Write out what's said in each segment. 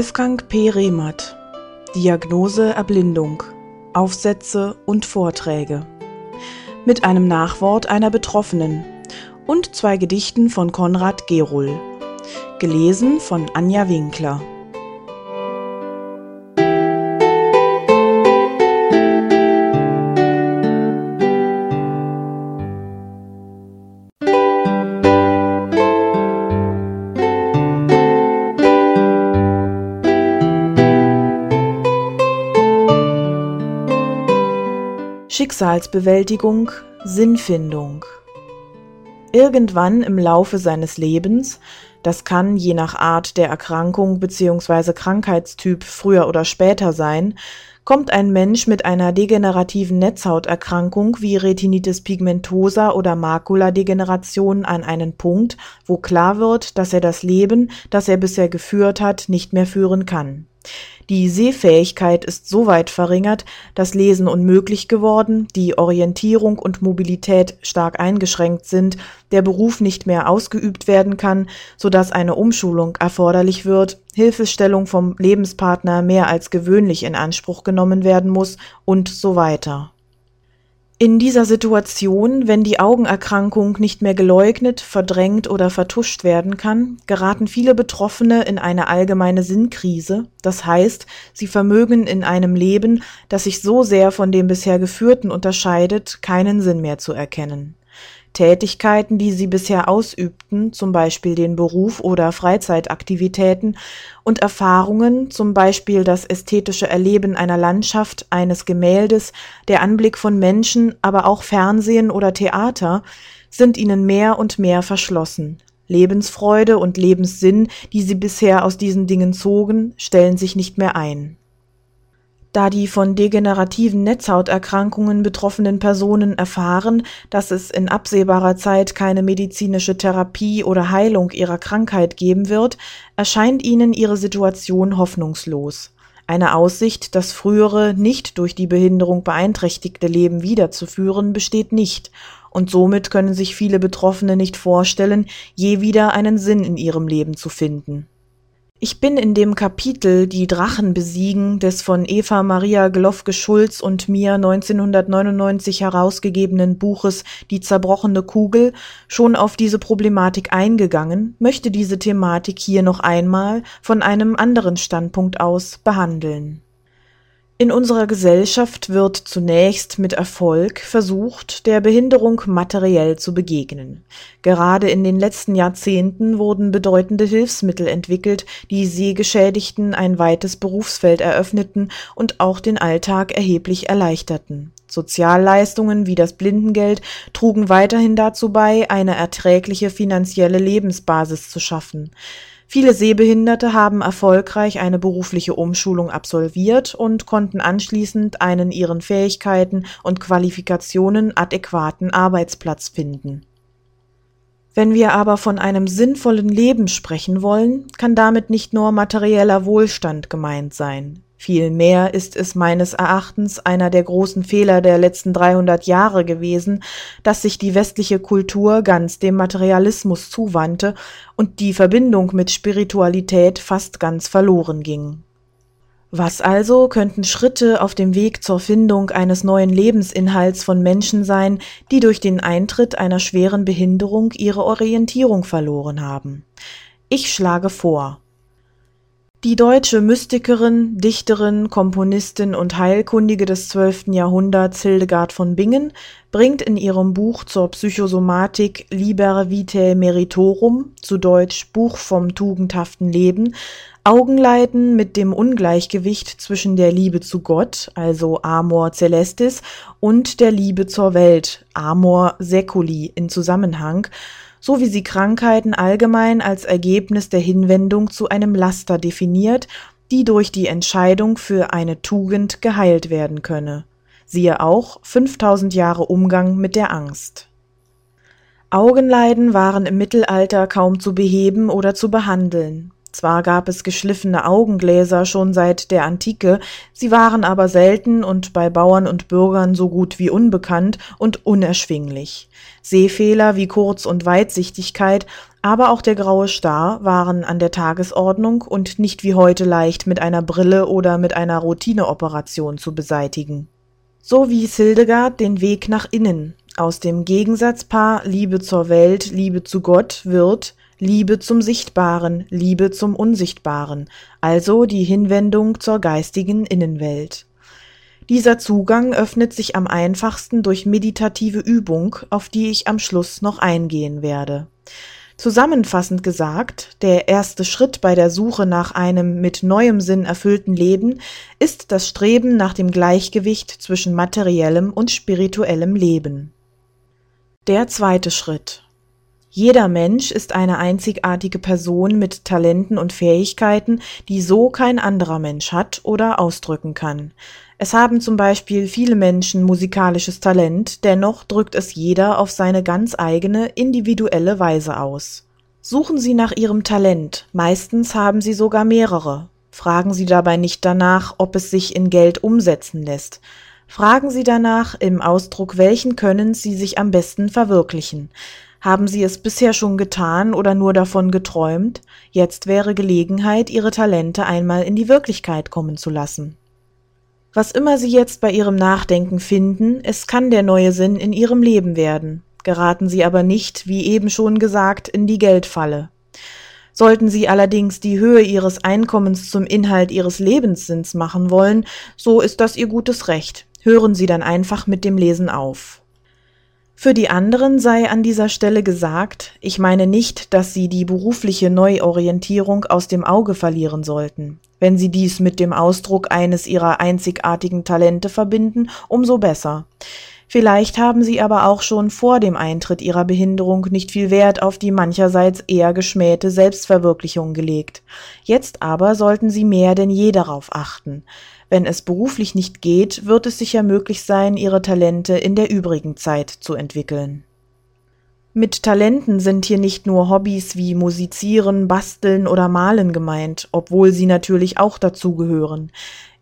Wolfgang P. Rehmert. Diagnose Erblindung. Aufsätze und Vorträge. Mit einem Nachwort einer Betroffenen. Und zwei Gedichten von Konrad Gerohl gelesen von Anja Winkler Schicksalsbewältigung, Sinnfindung. Irgendwann im Laufe seines Lebens, das kann je nach Art der Erkrankung bzw. Krankheitstyp früher oder später sein, kommt ein Mensch mit einer degenerativen Netzhauterkrankung wie Retinitis pigmentosa oder Makuladegeneration an einen Punkt, wo klar wird, dass er das Leben, das er bisher geführt hat, nicht mehr führen kann. Die Sehfähigkeit ist so weit verringert, das Lesen unmöglich geworden, die Orientierung und Mobilität stark eingeschränkt sind, der Beruf nicht mehr ausgeübt werden kann, so dass eine Umschulung erforderlich wird, Hilfestellung vom Lebenspartner mehr als gewöhnlich in Anspruch genommen werden muss und so weiter in dieser Situation, wenn die Augenerkrankung nicht mehr geleugnet, verdrängt oder vertuscht werden kann, geraten viele Betroffene in eine allgemeine Sinnkrise, das heißt, sie vermögen in einem Leben, das sich so sehr von dem bisher geführten unterscheidet, keinen Sinn mehr zu erkennen. Tätigkeiten, die sie bisher ausübten, zum Beispiel den Beruf oder Freizeitaktivitäten, und Erfahrungen, zum Beispiel das ästhetische Erleben einer Landschaft, eines Gemäldes, der Anblick von Menschen, aber auch Fernsehen oder Theater, sind ihnen mehr und mehr verschlossen. Lebensfreude und Lebenssinn, die sie bisher aus diesen Dingen zogen, stellen sich nicht mehr ein da die von degenerativen Netzhauterkrankungen betroffenen Personen erfahren, dass es in absehbarer Zeit keine medizinische Therapie oder Heilung ihrer Krankheit geben wird, erscheint ihnen ihre Situation hoffnungslos. Eine Aussicht, das frühere, nicht durch die Behinderung beeinträchtigte Leben wiederzuführen, besteht nicht, und somit können sich viele Betroffene nicht vorstellen, je wieder einen Sinn in ihrem Leben zu finden ich bin in dem Kapitel Die Drachen besiegen des von Eva Maria Glofke-Schulz und mir 1999 herausgegebenen Buches Die zerbrochene Kugel schon auf diese Problematik eingegangen, möchte diese Thematik hier noch einmal von einem anderen Standpunkt aus behandeln in unserer Gesellschaft wird zunächst mit Erfolg versucht, der Behinderung materiell zu begegnen. Gerade in den letzten Jahrzehnten wurden bedeutende Hilfsmittel entwickelt, die Sehgeschädigten ein weites Berufsfeld eröffneten und auch den Alltag erheblich erleichterten. Sozialleistungen wie das Blindengeld trugen weiterhin dazu bei, eine erträgliche finanzielle Lebensbasis zu schaffen. Viele Sehbehinderte haben erfolgreich eine berufliche Umschulung absolviert und konnten anschließend einen ihren Fähigkeiten und Qualifikationen adäquaten Arbeitsplatz finden. Wenn wir aber von einem sinnvollen Leben sprechen wollen, kann damit nicht nur materieller Wohlstand gemeint sein. Vielmehr ist es meines Erachtens einer der großen Fehler der letzten 300 Jahre gewesen, dass sich die westliche Kultur ganz dem Materialismus zuwandte und die Verbindung mit Spiritualität fast ganz verloren ging. Was also könnten Schritte auf dem Weg zur Findung eines neuen Lebensinhalts von Menschen sein, die durch den Eintritt einer schweren Behinderung ihre Orientierung verloren haben? Ich schlage vor, die deutsche Mystikerin, Dichterin, Komponistin und Heilkundige des zwölften Jahrhunderts Hildegard von Bingen bringt in ihrem Buch zur Psychosomatik Liber Vitae Meritorum, zu Deutsch Buch vom tugendhaften Leben, Augenleiden mit dem Ungleichgewicht zwischen der Liebe zu Gott, also Amor Celestis, und der Liebe zur Welt, Amor Seculi, in Zusammenhang so wie sie Krankheiten allgemein als Ergebnis der Hinwendung zu einem Laster definiert, die durch die Entscheidung für eine Tugend geheilt werden könne. Siehe auch 5000 Jahre Umgang mit der Angst. Augenleiden waren im Mittelalter kaum zu beheben oder zu behandeln. Zwar gab es geschliffene Augengläser schon seit der Antike, sie waren aber selten und bei Bauern und Bürgern so gut wie unbekannt und unerschwinglich. Sehfehler wie Kurz- und Weitsichtigkeit, aber auch der graue Star waren an der Tagesordnung und nicht wie heute leicht mit einer Brille oder mit einer Routineoperation zu beseitigen. So wies Hildegard den Weg nach innen. Aus dem Gegensatzpaar Liebe zur Welt, Liebe zu Gott wird Liebe zum Sichtbaren, Liebe zum Unsichtbaren, also die Hinwendung zur geistigen Innenwelt. Dieser Zugang öffnet sich am einfachsten durch meditative Übung, auf die ich am Schluss noch eingehen werde. Zusammenfassend gesagt, der erste Schritt bei der Suche nach einem mit neuem Sinn erfüllten Leben ist das Streben nach dem Gleichgewicht zwischen materiellem und spirituellem Leben. Der zweite Schritt jeder Mensch ist eine einzigartige Person mit Talenten und Fähigkeiten, die so kein anderer Mensch hat oder ausdrücken kann. Es haben zum Beispiel viele Menschen musikalisches Talent, dennoch drückt es jeder auf seine ganz eigene, individuelle Weise aus. Suchen Sie nach Ihrem Talent, meistens haben Sie sogar mehrere. Fragen Sie dabei nicht danach, ob es sich in Geld umsetzen lässt. Fragen Sie danach im Ausdruck welchen Könnens Sie sich am besten verwirklichen. Haben Sie es bisher schon getan oder nur davon geträumt? Jetzt wäre Gelegenheit, Ihre Talente einmal in die Wirklichkeit kommen zu lassen. Was immer Sie jetzt bei Ihrem Nachdenken finden, es kann der neue Sinn in Ihrem Leben werden. Geraten Sie aber nicht, wie eben schon gesagt, in die Geldfalle. Sollten Sie allerdings die Höhe Ihres Einkommens zum Inhalt Ihres Lebenssinns machen wollen, so ist das Ihr gutes Recht. Hören Sie dann einfach mit dem Lesen auf. Für die anderen sei an dieser Stelle gesagt, ich meine nicht, dass sie die berufliche Neuorientierung aus dem Auge verlieren sollten. Wenn sie dies mit dem Ausdruck eines ihrer einzigartigen Talente verbinden, umso besser. Vielleicht haben sie aber auch schon vor dem Eintritt ihrer Behinderung nicht viel Wert auf die mancherseits eher geschmähte Selbstverwirklichung gelegt. Jetzt aber sollten sie mehr denn je darauf achten. Wenn es beruflich nicht geht, wird es sicher möglich sein, ihre Talente in der übrigen Zeit zu entwickeln. Mit Talenten sind hier nicht nur Hobbys wie Musizieren, Basteln oder Malen gemeint, obwohl sie natürlich auch dazugehören.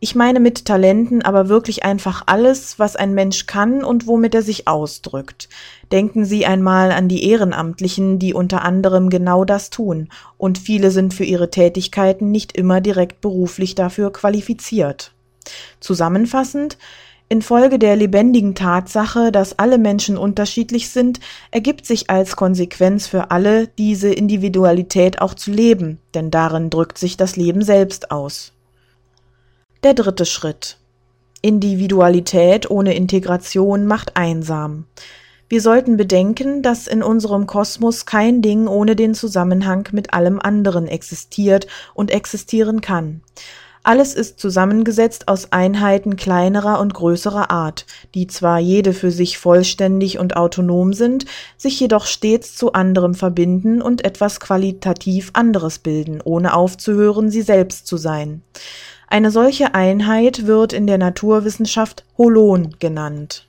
Ich meine mit Talenten aber wirklich einfach alles, was ein Mensch kann und womit er sich ausdrückt. Denken Sie einmal an die Ehrenamtlichen, die unter anderem genau das tun, und viele sind für ihre Tätigkeiten nicht immer direkt beruflich dafür qualifiziert. Zusammenfassend, Infolge der lebendigen Tatsache, dass alle Menschen unterschiedlich sind, ergibt sich als Konsequenz für alle, diese Individualität auch zu leben, denn darin drückt sich das Leben selbst aus. Der dritte Schritt. Individualität ohne Integration macht einsam. Wir sollten bedenken, dass in unserem Kosmos kein Ding ohne den Zusammenhang mit allem anderen existiert und existieren kann. Alles ist zusammengesetzt aus Einheiten kleinerer und größerer Art, die zwar jede für sich vollständig und autonom sind, sich jedoch stets zu anderem verbinden und etwas qualitativ anderes bilden, ohne aufzuhören, sie selbst zu sein. Eine solche Einheit wird in der Naturwissenschaft Holon genannt.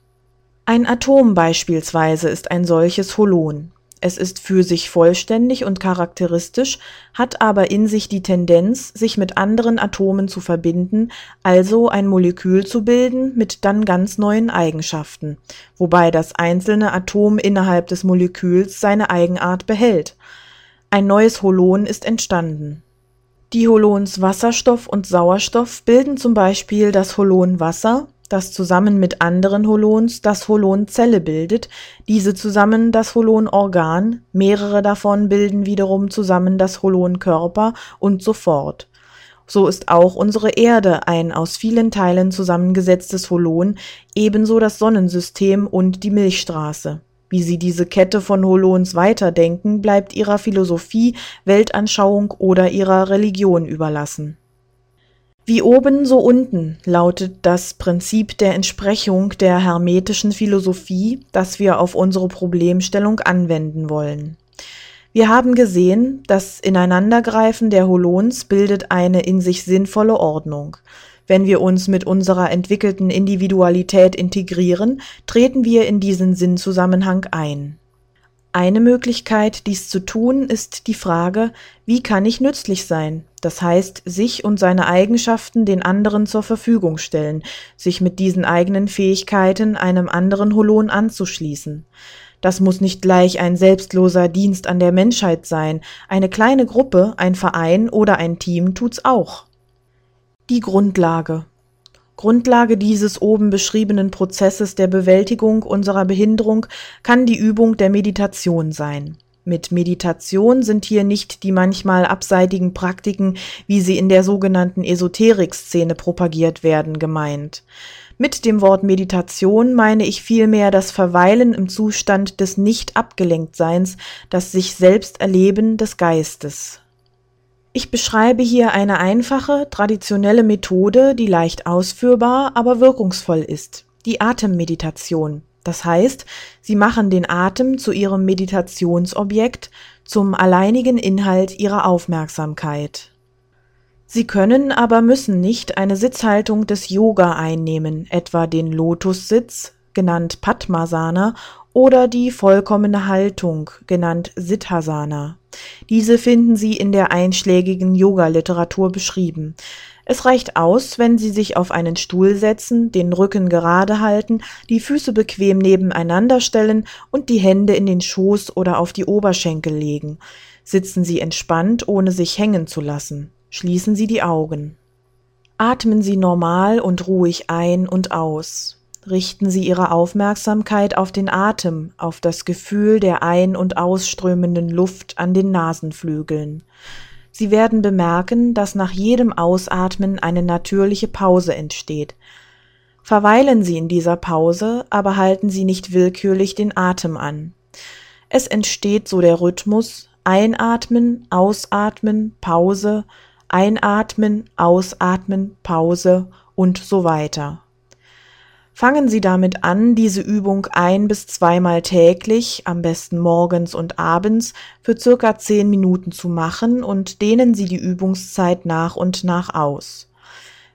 Ein Atom beispielsweise ist ein solches Holon. Es ist für sich vollständig und charakteristisch, hat aber in sich die Tendenz, sich mit anderen Atomen zu verbinden, also ein Molekül zu bilden mit dann ganz neuen Eigenschaften, wobei das einzelne Atom innerhalb des Moleküls seine Eigenart behält. Ein neues Holon ist entstanden. Die Holons Wasserstoff und Sauerstoff bilden zum Beispiel das Holon Wasser das zusammen mit anderen Holons das Holon Zelle bildet, diese zusammen das Holon Organ, mehrere davon bilden wiederum zusammen das Holon Körper und so fort. So ist auch unsere Erde ein aus vielen Teilen zusammengesetztes Holon, ebenso das Sonnensystem und die Milchstraße. Wie sie diese Kette von Holons weiterdenken, bleibt ihrer Philosophie, Weltanschauung oder ihrer Religion überlassen. Wie oben, so unten lautet das Prinzip der Entsprechung der hermetischen Philosophie, das wir auf unsere Problemstellung anwenden wollen. Wir haben gesehen, das Ineinandergreifen der Holons bildet eine in sich sinnvolle Ordnung. Wenn wir uns mit unserer entwickelten Individualität integrieren, treten wir in diesen Sinnzusammenhang ein. Eine Möglichkeit, dies zu tun, ist die Frage, wie kann ich nützlich sein? Das heißt, sich und seine Eigenschaften den anderen zur Verfügung stellen, sich mit diesen eigenen Fähigkeiten einem anderen Holon anzuschließen. Das muss nicht gleich ein selbstloser Dienst an der Menschheit sein, eine kleine Gruppe, ein Verein oder ein Team tut's auch. Die Grundlage Grundlage dieses oben beschriebenen Prozesses der Bewältigung unserer Behinderung kann die Übung der Meditation sein. Mit Meditation sind hier nicht die manchmal abseitigen Praktiken, wie sie in der sogenannten Esoterik-Szene propagiert werden, gemeint. Mit dem Wort Meditation meine ich vielmehr das Verweilen im Zustand des Nicht-Abgelenktseins, das sich selbst Erleben des Geistes. Ich beschreibe hier eine einfache, traditionelle Methode, die leicht ausführbar, aber wirkungsvoll ist, die Atemmeditation. Das heißt, Sie machen den Atem zu Ihrem Meditationsobjekt, zum alleinigen Inhalt Ihrer Aufmerksamkeit. Sie können, aber müssen nicht eine Sitzhaltung des Yoga einnehmen, etwa den Lotussitz, genannt Padmasana, oder die vollkommene Haltung, genannt Siddhasana. Diese finden Sie in der einschlägigen Yoga-Literatur beschrieben. Es reicht aus, wenn Sie sich auf einen Stuhl setzen, den Rücken gerade halten, die Füße bequem nebeneinander stellen und die Hände in den Schoß oder auf die Oberschenkel legen. Sitzen Sie entspannt, ohne sich hängen zu lassen. Schließen Sie die Augen. Atmen Sie normal und ruhig ein und aus richten Sie Ihre Aufmerksamkeit auf den Atem, auf das Gefühl der ein- und ausströmenden Luft an den Nasenflügeln. Sie werden bemerken, dass nach jedem Ausatmen eine natürliche Pause entsteht. Verweilen Sie in dieser Pause, aber halten Sie nicht willkürlich den Atem an. Es entsteht so der Rhythmus Einatmen, Ausatmen, Pause, Einatmen, Ausatmen, Pause und so weiter. Fangen Sie damit an, diese Übung ein bis zweimal täglich, am besten morgens und abends, für circa zehn Minuten zu machen und dehnen Sie die Übungszeit nach und nach aus.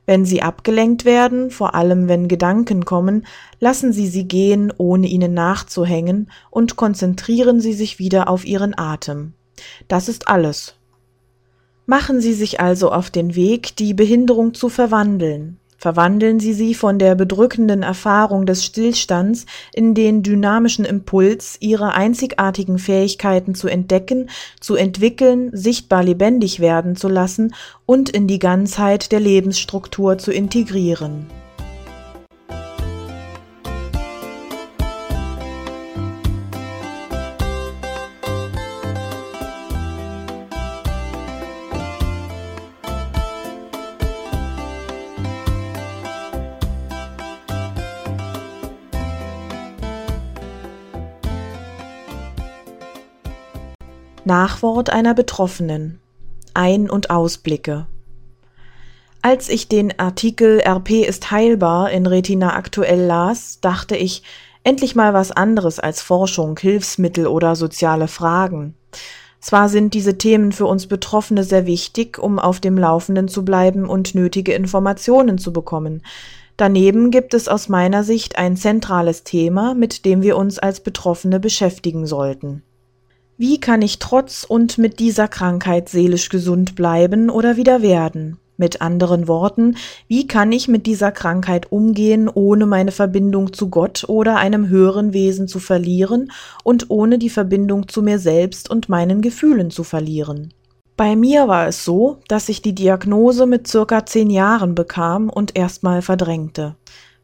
Wenn Sie abgelenkt werden, vor allem wenn Gedanken kommen, lassen Sie sie gehen, ohne ihnen nachzuhängen, und konzentrieren Sie sich wieder auf Ihren Atem. Das ist alles. Machen Sie sich also auf den Weg, die Behinderung zu verwandeln. Verwandeln Sie sie von der bedrückenden Erfahrung des Stillstands in den dynamischen Impuls, Ihre einzigartigen Fähigkeiten zu entdecken, zu entwickeln, sichtbar lebendig werden zu lassen und in die Ganzheit der Lebensstruktur zu integrieren Nachwort einer Betroffenen Ein- und Ausblicke Als ich den Artikel RP ist heilbar in Retina aktuell las, dachte ich, endlich mal was anderes als Forschung, Hilfsmittel oder soziale Fragen. Zwar sind diese Themen für uns Betroffene sehr wichtig, um auf dem Laufenden zu bleiben und nötige Informationen zu bekommen. Daneben gibt es aus meiner Sicht ein zentrales Thema, mit dem wir uns als Betroffene beschäftigen sollten. Wie kann ich trotz und mit dieser Krankheit seelisch gesund bleiben oder wieder werden? Mit anderen Worten, wie kann ich mit dieser Krankheit umgehen, ohne meine Verbindung zu Gott oder einem höheren Wesen zu verlieren und ohne die Verbindung zu mir selbst und meinen Gefühlen zu verlieren? Bei mir war es so, dass ich die Diagnose mit circa zehn Jahren bekam und erstmal verdrängte.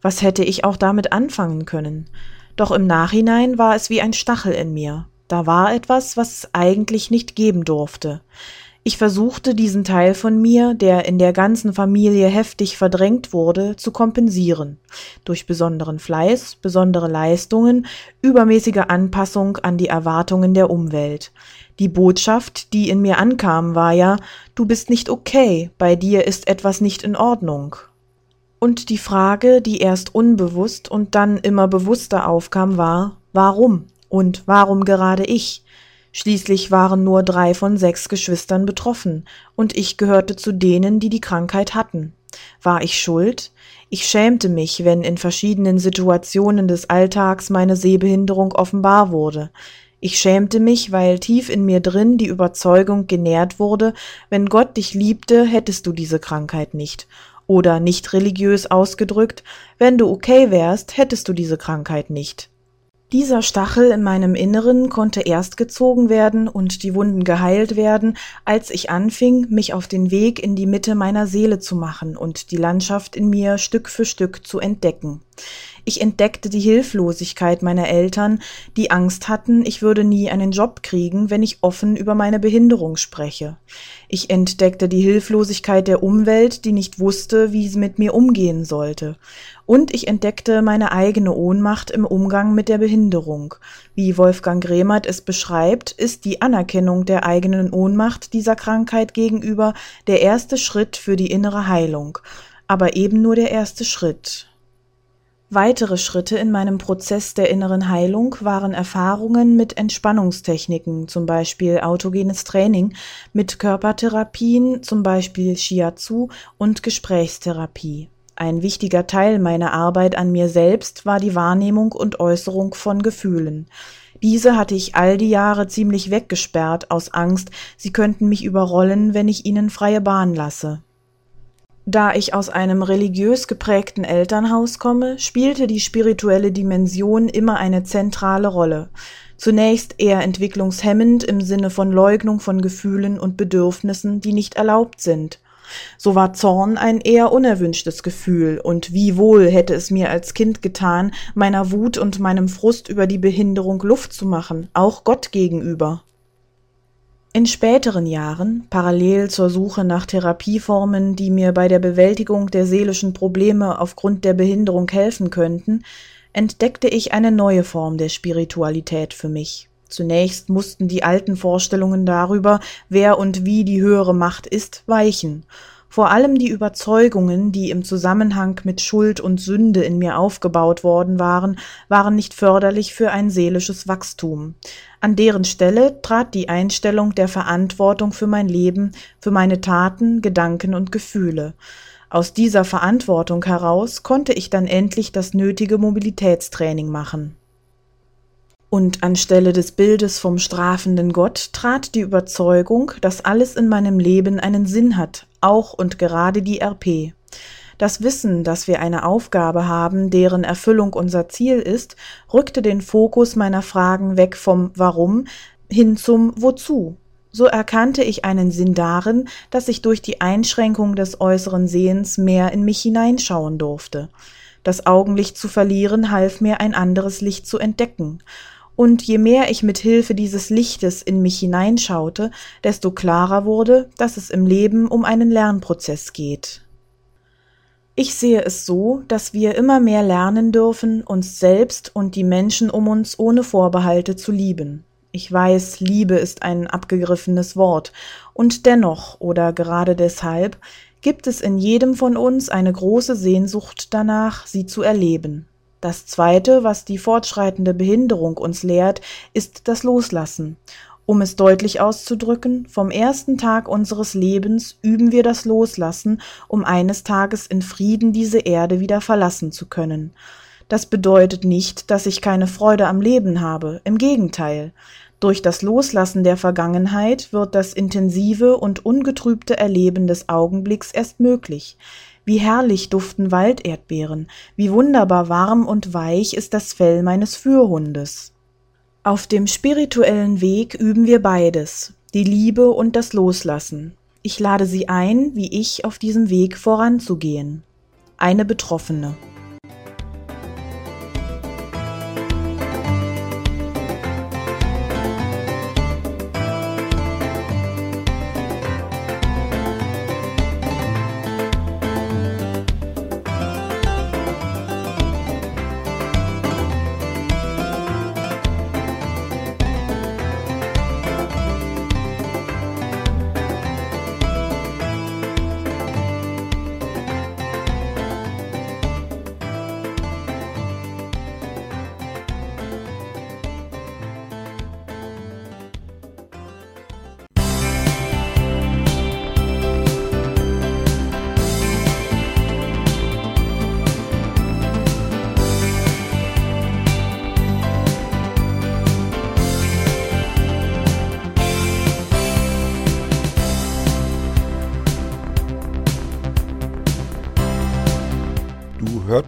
Was hätte ich auch damit anfangen können? Doch im Nachhinein war es wie ein Stachel in mir. Da war etwas, was es eigentlich nicht geben durfte. Ich versuchte diesen Teil von mir, der in der ganzen Familie heftig verdrängt wurde, zu kompensieren. Durch besonderen Fleiß, besondere Leistungen, übermäßige Anpassung an die Erwartungen der Umwelt. Die Botschaft, die in mir ankam, war ja, du bist nicht okay, bei dir ist etwas nicht in Ordnung. Und die Frage, die erst unbewusst und dann immer bewusster aufkam, war, warum? Und warum gerade ich? Schließlich waren nur drei von sechs Geschwistern betroffen, und ich gehörte zu denen, die die Krankheit hatten. War ich schuld? Ich schämte mich, wenn in verschiedenen Situationen des Alltags meine Sehbehinderung offenbar wurde. Ich schämte mich, weil tief in mir drin die Überzeugung genährt wurde, wenn Gott dich liebte, hättest du diese Krankheit nicht. Oder nicht religiös ausgedrückt, wenn du okay wärst, hättest du diese Krankheit nicht. Dieser Stachel in meinem Inneren konnte erst gezogen werden und die Wunden geheilt werden, als ich anfing, mich auf den Weg in die Mitte meiner Seele zu machen und die Landschaft in mir Stück für Stück zu entdecken. Ich entdeckte die Hilflosigkeit meiner Eltern, die Angst hatten, ich würde nie einen Job kriegen, wenn ich offen über meine Behinderung spreche. Ich entdeckte die Hilflosigkeit der Umwelt, die nicht wusste, wie sie mit mir umgehen sollte. Und ich entdeckte meine eigene Ohnmacht im Umgang mit der Behinderung. Wie Wolfgang Gremert es beschreibt, ist die Anerkennung der eigenen Ohnmacht dieser Krankheit gegenüber der erste Schritt für die innere Heilung, aber eben nur der erste Schritt. Weitere Schritte in meinem Prozess der inneren Heilung waren Erfahrungen mit Entspannungstechniken, zum Beispiel autogenes Training, mit Körpertherapien, zum Beispiel Shiatsu und Gesprächstherapie. Ein wichtiger Teil meiner Arbeit an mir selbst war die Wahrnehmung und Äußerung von Gefühlen. Diese hatte ich all die Jahre ziemlich weggesperrt aus Angst, sie könnten mich überrollen, wenn ich ihnen freie Bahn lasse. Da ich aus einem religiös geprägten Elternhaus komme, spielte die spirituelle Dimension immer eine zentrale Rolle. Zunächst eher entwicklungshemmend im Sinne von Leugnung von Gefühlen und Bedürfnissen, die nicht erlaubt sind. So war Zorn ein eher unerwünschtes Gefühl, und wie wohl hätte es mir als Kind getan, meiner Wut und meinem Frust über die Behinderung Luft zu machen, auch Gott gegenüber. In späteren Jahren, parallel zur Suche nach Therapieformen, die mir bei der Bewältigung der seelischen Probleme aufgrund der Behinderung helfen könnten, entdeckte ich eine neue Form der Spiritualität für mich. Zunächst mussten die alten Vorstellungen darüber, wer und wie die höhere Macht ist, weichen, vor allem die Überzeugungen, die im Zusammenhang mit Schuld und Sünde in mir aufgebaut worden waren, waren nicht förderlich für ein seelisches Wachstum. An deren Stelle trat die Einstellung der Verantwortung für mein Leben, für meine Taten, Gedanken und Gefühle. Aus dieser Verantwortung heraus konnte ich dann endlich das nötige Mobilitätstraining machen. Und anstelle des Bildes vom strafenden Gott trat die Überzeugung, dass alles in meinem Leben einen Sinn hat, auch und gerade die RP. Das Wissen, dass wir eine Aufgabe haben, deren Erfüllung unser Ziel ist, rückte den Fokus meiner Fragen weg vom Warum hin zum Wozu. So erkannte ich einen Sinn darin, dass ich durch die Einschränkung des äußeren Sehens mehr in mich hineinschauen durfte. Das Augenlicht zu verlieren half mir, ein anderes Licht zu entdecken, und je mehr ich mit Hilfe dieses Lichtes in mich hineinschaute, desto klarer wurde, dass es im Leben um einen Lernprozess geht. Ich sehe es so, dass wir immer mehr lernen dürfen, uns selbst und die Menschen um uns ohne Vorbehalte zu lieben. Ich weiß, Liebe ist ein abgegriffenes Wort, und dennoch oder gerade deshalb gibt es in jedem von uns eine große Sehnsucht danach, sie zu erleben. Das Zweite, was die fortschreitende Behinderung uns lehrt, ist das Loslassen. Um es deutlich auszudrücken, vom ersten Tag unseres Lebens üben wir das Loslassen, um eines Tages in Frieden diese Erde wieder verlassen zu können. Das bedeutet nicht, dass ich keine Freude am Leben habe, im Gegenteil. Durch das Loslassen der Vergangenheit wird das intensive und ungetrübte Erleben des Augenblicks erst möglich. Wie herrlich duften Walderdbeeren, wie wunderbar warm und weich ist das Fell meines Fürhundes. Auf dem spirituellen Weg üben wir beides, die Liebe und das Loslassen. Ich lade Sie ein, wie ich auf diesem Weg voranzugehen. Eine Betroffene.